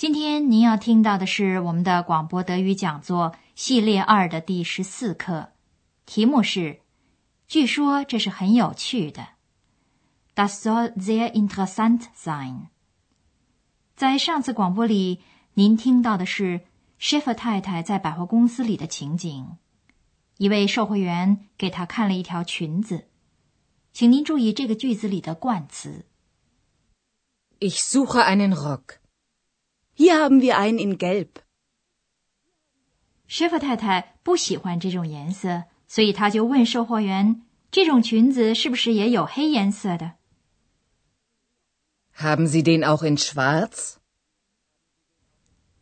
今天您要听到的是我们的广播德语讲座系列二的第十四课，题目是“据说这是很有趣的 ”，Das soll sehr interessant sein。在上次广播里，您听到的是 Schiffer 太太在百货公司里的情景，一位售货员给她看了一条裙子，请您注意这个句子里的冠词：Ich suche einen Rock。Hier haben wir einen in Gelb。舍弗太太不喜欢这种颜色，所以她就问售货员：“这种裙子是不是也有黑颜色的？”Haben Sie den auch in Schwarz？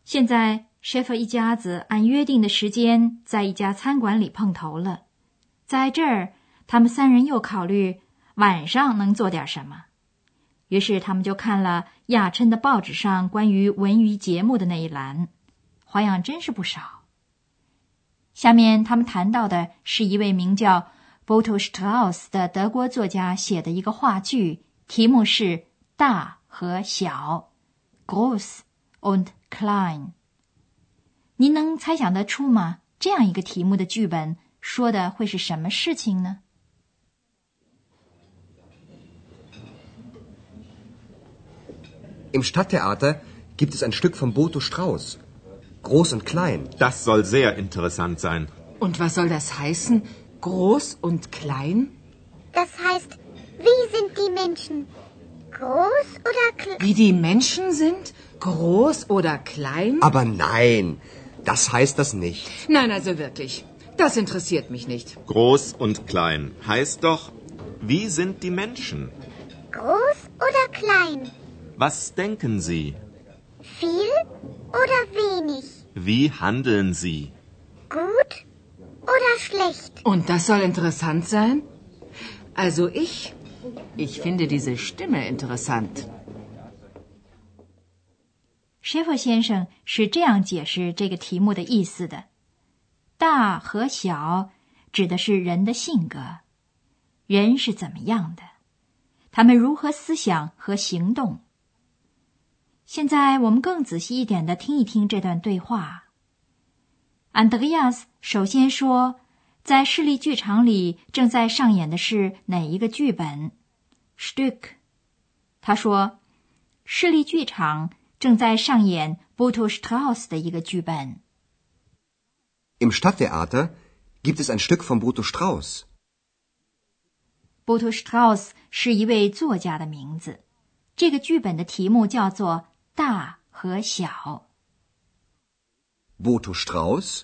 现在舍弗一家子按约定的时间在一家餐馆里碰头了，在这儿，他们三人又考虑晚上能做点什么。于是他们就看了亚琛的报纸上关于文娱节目的那一栏，花样真是不少。下面他们谈到的是一位名叫 Boto Strauss 的德国作家写的一个话剧，题目是“大和小 ”（Groß und Klein）。您能猜想得出吗？这样一个题目的剧本说的会是什么事情呢？Im Stadttheater gibt es ein Stück von Boto Strauß. Groß und klein. Das soll sehr interessant sein. Und was soll das heißen? Groß und klein? Das heißt, wie sind die Menschen? Groß oder klein? Wie die Menschen sind? Groß oder klein? Aber nein, das heißt das nicht. Nein, also wirklich. Das interessiert mich nicht. Groß und klein heißt doch, wie sind die Menschen? Groß oder klein? Was denken Sie? Viel oder wenig? Wie handeln Sie? Gut oder schlecht? Und das soll interessant sein? Also ich, ich finde diese Stimme interessant. Schäfer 先生是这样解释这个题目的意思的：大和小指的是人的性格，人是怎么样的，他们如何思想和行动。 现在我们更仔细一点的听一听这段对话。安德烈亚斯首先说，在市立剧场里正在上演的是哪一个剧本？Stück。他说，市立剧场正在上演 Boto Strauss 的一个剧本。Im Stadttheater gibt es ein Stück von Boto Strauss。Boto Strauss 是一位作家的名字。这个剧本的题目叫做。大和小。Boto Strauß,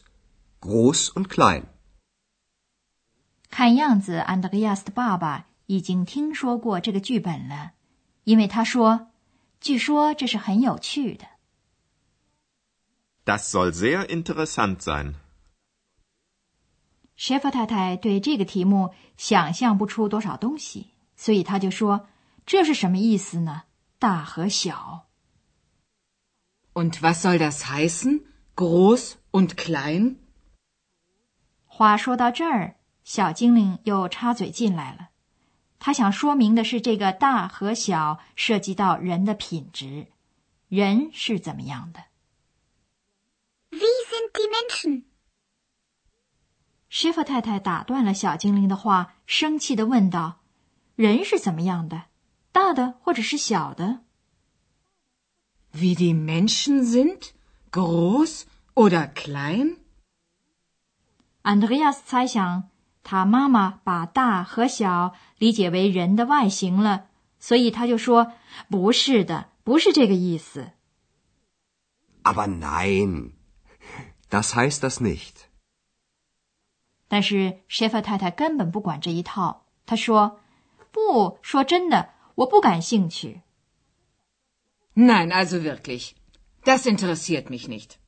groß und klein。看样子，安德烈亚斯的爸爸已经听说过这个剧本了，因为他说：“据说这是很有趣的。” Das soll sehr interessant sein。舍夫太太对这个题目想象不出多少东西，所以他就说：“这是什么意思呢？大和小。” Und was soll das heißen? Groß und klein? 话说到这儿，小精灵又插嘴进来了。他想说明的是，这个大和小涉及到人的品质，人是怎么样的？Wie sind die Menschen？师傅太太打断了小精灵的话，生气的问道：“人是怎么样的？大的或者是小的？” Wie die Menschen sind, groß oder klein? Andreas 猜想，他妈妈把大和小理解为人的外形了，所以他就说：“不是的，不是这个意思。” Aber nein, das heißt das nicht. 但是 Schäfer 太太根本不管这一套，她说：“不说真的，我不感兴趣。” Nein, also wirklich. Das interessiert mich nicht.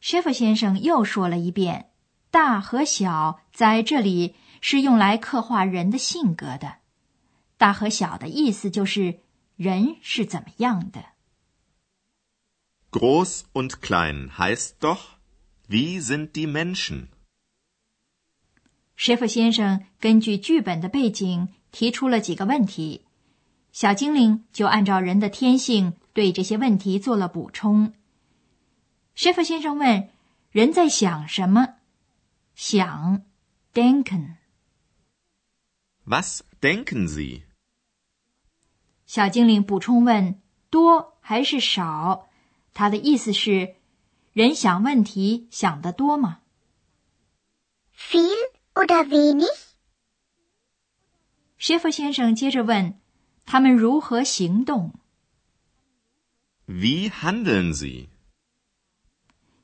谢夫先生又说了一遍：“大和小在这里是用来刻画人的性格的。大和小的意思就是人是怎么样的。” Groß und klein heißt doch, wie sind die Menschen? 舍夫先生根据剧本的背景提出了几个问题，小精灵就按照人的天性对这些问题做了补充。舍夫先生问：“人在想什么？”想，denken。Was denken Sie？小精灵补充问：“多还是少？”他的意思是：人想问题想得多吗？Viel oder wenig？舍夫先生接着问：“他们如何行动？”Wie handeln Sie？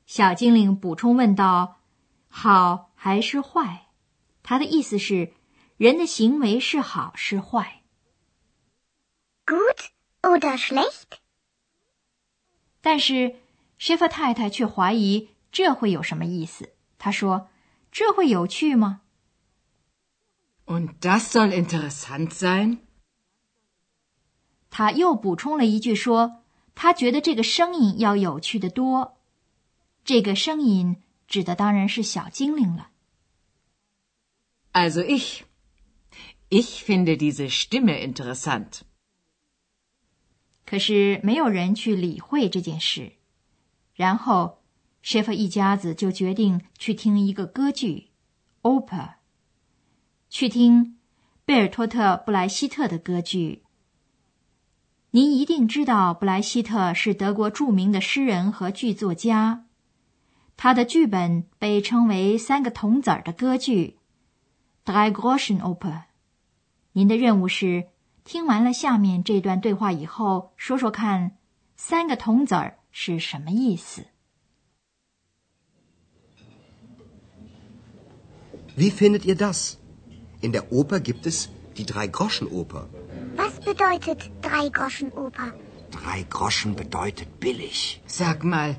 小精灵补充问道：“好还是坏？”他的意思是，人的行为是好是坏？Gut oder schlecht？但是，舍夫太太却怀疑这会有什么意思。她说：“这会有趣吗？”Und das soll interessant sein？他又补充了一句说：“他觉得这个声音要有趣的多。”这个声音指的当然是小精灵了。Also ich, ich finde diese Stimme interessant. 可是没有人去理会这件事。然后，Schiffer 一家子就决定去听一个歌剧，opera，去听贝尔托特·布莱希特的歌剧。您一定知道，布莱希特是德国著名的诗人和剧作家。他的剧本被称为“三个铜子儿”的歌剧，Drei Groschen Oper。您的任务是听完了下面这段对话以后，说说看“三个铜子儿”是什么意思。Wie findet ihr das? In der Oper gibt es die Drei Groschen Oper. Was bedeutet Drei Groschen Oper? Drei Groschen bedeutet billig. Sag mal.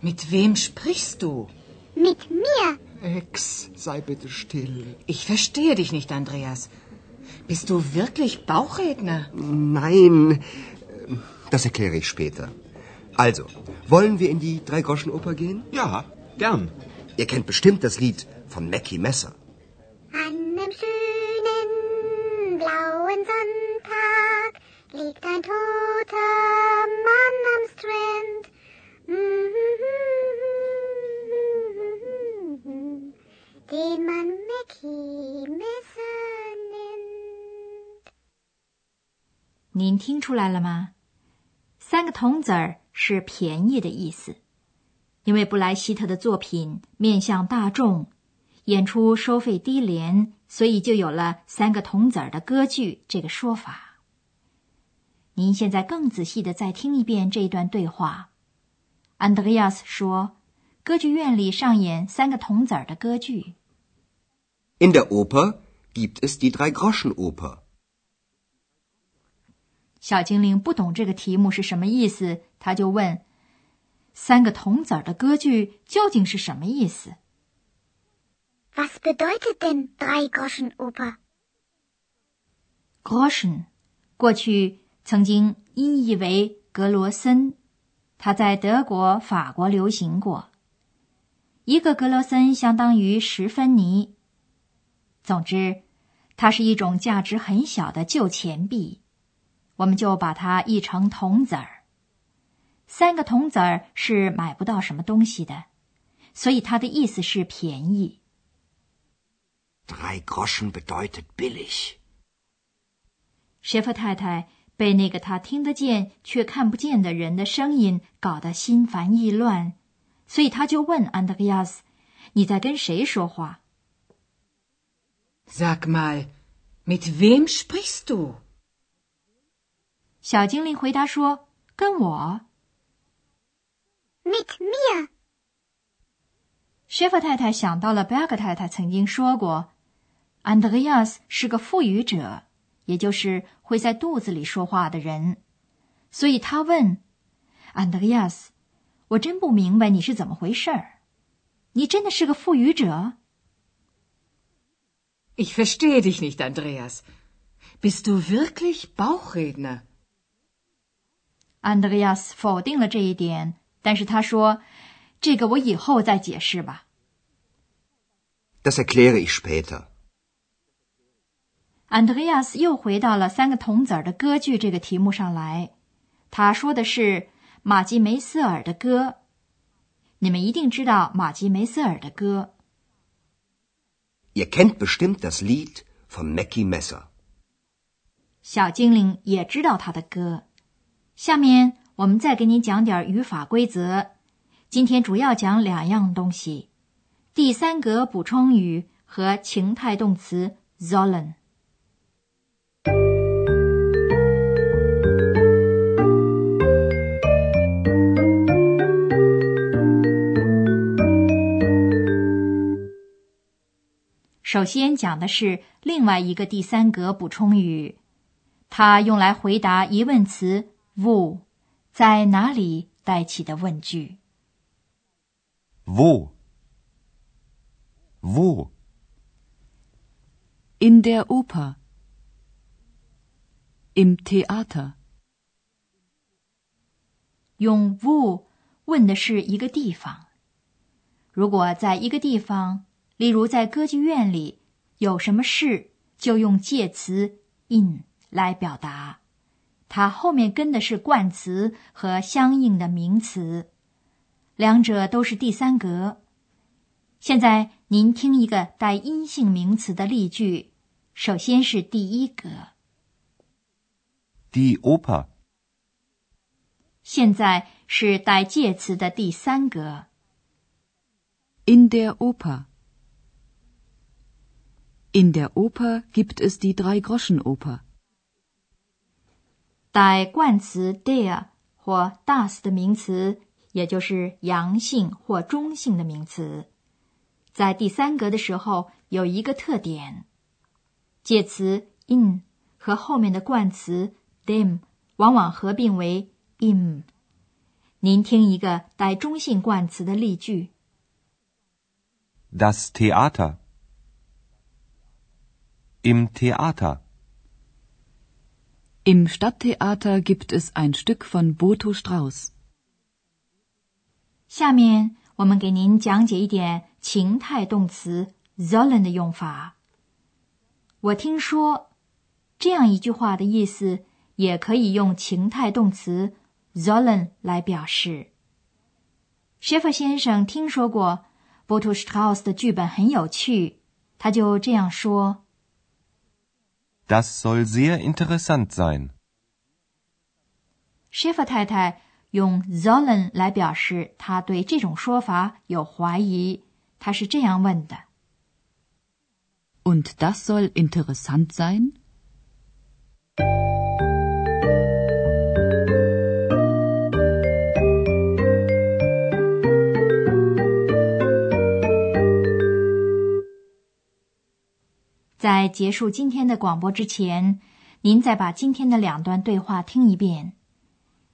Mit wem sprichst du? Mit mir. Ex, sei bitte still. Ich verstehe dich nicht, Andreas. Bist du wirklich Bauchredner? Nein, das erkläre ich später. Also, wollen wir in die Dreigroschenoper gehen? Ja, gern. Ihr kennt bestimmt das Lied von Mackie Messer. Liegt ein toter Mann am Strand. den man Mackie Messer nennt。您听出来了吗？三个铜子儿是便宜的意思，因为布莱希特的作品面向大众，演出收费低廉，所以就有了“三个铜子儿”的歌剧这个说法。您现在更仔细的再听一遍这一段对话。安德烈亚斯说：“歌剧院里上演三个铜子儿的歌剧。” In der Oper gibt es die Drei-Groschen-Oper。小精灵不懂这个题目是什么意思，他就问：“三个铜子儿的歌剧究竟是什么意思？”Was bedeutet denn Drei-Groschen-Oper？Groschen，过去曾经音译为格罗森，它在德国、法国流行过。一个格罗森相当于十分尼。总之，它是一种价值很小的旧钱币，我们就把它译成铜子儿。三个铜子儿是买不到什么东西的，所以它的意思是便宜。Drei Groschen bedeutet billig。舍夫太太被那个他听得见却看不见的人的声音搞得心烦意乱，所以他就问安德烈亚斯：“你在跟谁说话？” Sag mal, mit wem sprichst du? 小精灵回答说：“跟我。” Mit mir. 薛夫太太想到了贝格太太曾经说过，安德烈亚斯是个赋予者，也就是会在肚子里说话的人，所以他问安德烈亚斯：“我真不明白你是怎么回事儿。”你真的是个富语者？Ich verstehe dich nicht, Andreas. Bist du wirklich Bauchredner? Andreas 否定了这一点，但是他说：“这个我以后再解释吧。Das erkläre ich später. ”Andreas 又回到了三个童子儿的歌剧这个题目上来。他说的是马吉梅斯尔的歌。你们一定知道马吉梅斯尔的歌。Ihr kennt bestimmt das Lied von Mackie Messer. 小精灵也知道他的歌。下面我们再给你讲点语法规则。今天主要讲两样东西：第三格补充语和情态动词 sollen。首先讲的是另外一个第三格补充语，它用来回答疑问词 “wo” 在哪里带起的问句。Wo? Wo? In der Oper. Im Theater. 用 “wo” 问的是一个地方。如果在一个地方，例如在歌剧院里有什么事，就用介词 in 来表达，它后面跟的是冠词和相应的名词，两者都是第三格。现在您听一个带阴性名词的例句，首先是第一格，Die Oper. 现在是带介词的第三格。In der Oper. In der Oper gibt es die Drei-Groschen-Oper. 带冠词 der 或 das 的名词，也就是阳性或中性的名词，在第三格的时候有一个特点：介词 in 和后面的冠词 dem 往往合并为 im。您听一个带中性冠词的例句：Das Theater. Im Theater. Im Stadttheater gibt es ein Stück von Boto Strauß. 下面我们给您讲解一点情态动词 sollen 的用法。我听说这样一句话的意思，也可以用情态动词 sollen 来表示。Schäfer 先生听说过 Boto Strauß 的剧本很有趣，他就这样说。Das soll sehr interessant sein. Schäfer 太太用 sollen 来表示他对这种说法有怀疑，他是这样问的。 Und das soll interessant sein? 在结束今天的广播之前，您再把今天的两段对话听一遍，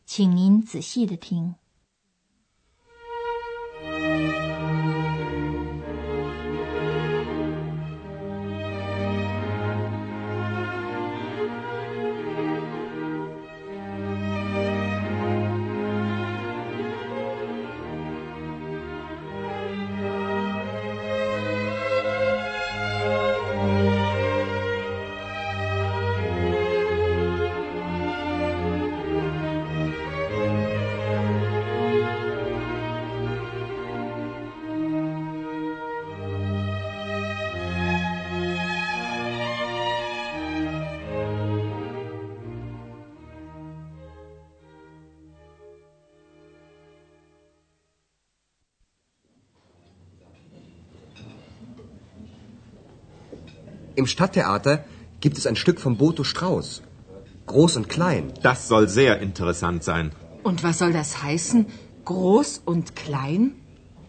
请您仔细的听。Im Stadttheater gibt es ein Stück von Boto Strauß. Groß und klein. Das soll sehr interessant sein. Und was soll das heißen? Groß und klein?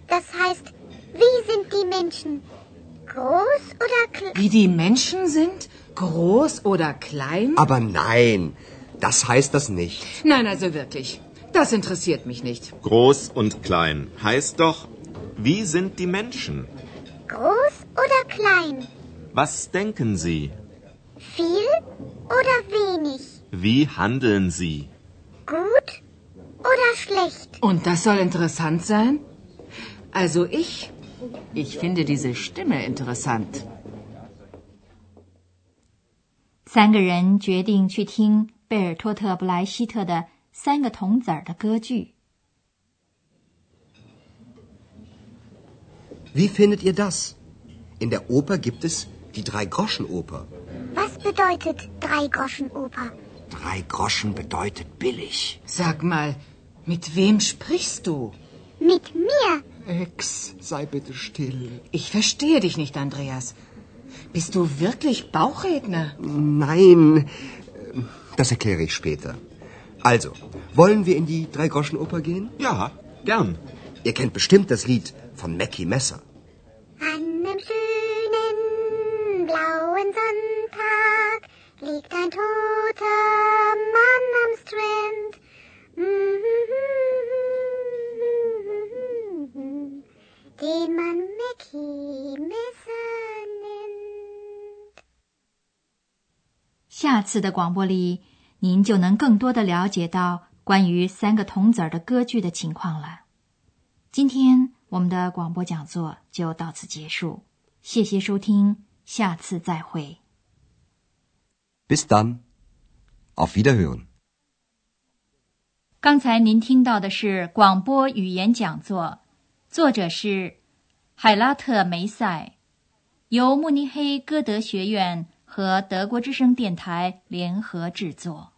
Das heißt, wie sind die Menschen? Groß oder klein? Wie die Menschen sind? Groß oder klein? Aber nein, das heißt das nicht. Nein, also wirklich. Das interessiert mich nicht. Groß und klein heißt doch, Wie sind die Menschen? Groß oder klein? Was denken Sie? Viel oder wenig? Wie handeln Sie? Gut oder schlecht? Und das soll interessant sein? Also ich, ich finde diese Stimme interessant. 三个人决定去听贝尔托特·布莱希特的《三个童子儿》的歌剧。 Wie findet ihr das? In der Oper gibt es die Drei-Groschen-Oper. Was bedeutet Drei-Groschen-Oper? Drei Groschen bedeutet billig. Sag mal, mit wem sprichst du? Mit mir. Ex, sei bitte still. Ich verstehe dich nicht, Andreas. Bist du wirklich Bauchredner? Nein, das erkläre ich später. Also, wollen wir in die Drei-Groschen-Oper gehen? Ja, gern. Ihr kennt bestimmt das Lied von Mackie Messer. Liegt ein toter Mann am Strand. Den man Mackie Messer nennt. 下次的广播里，您就能更多的了解到关于三个童子儿的歌剧的情况了。今天我们的广播讲座就到此结束，谢谢收听，下次再会。Bis dann. Auf Wiederhören. 刚才您听到的是广播语言讲座，作者是海拉特梅塞，由慕尼黑歌德学院和德国之声电台联合制作。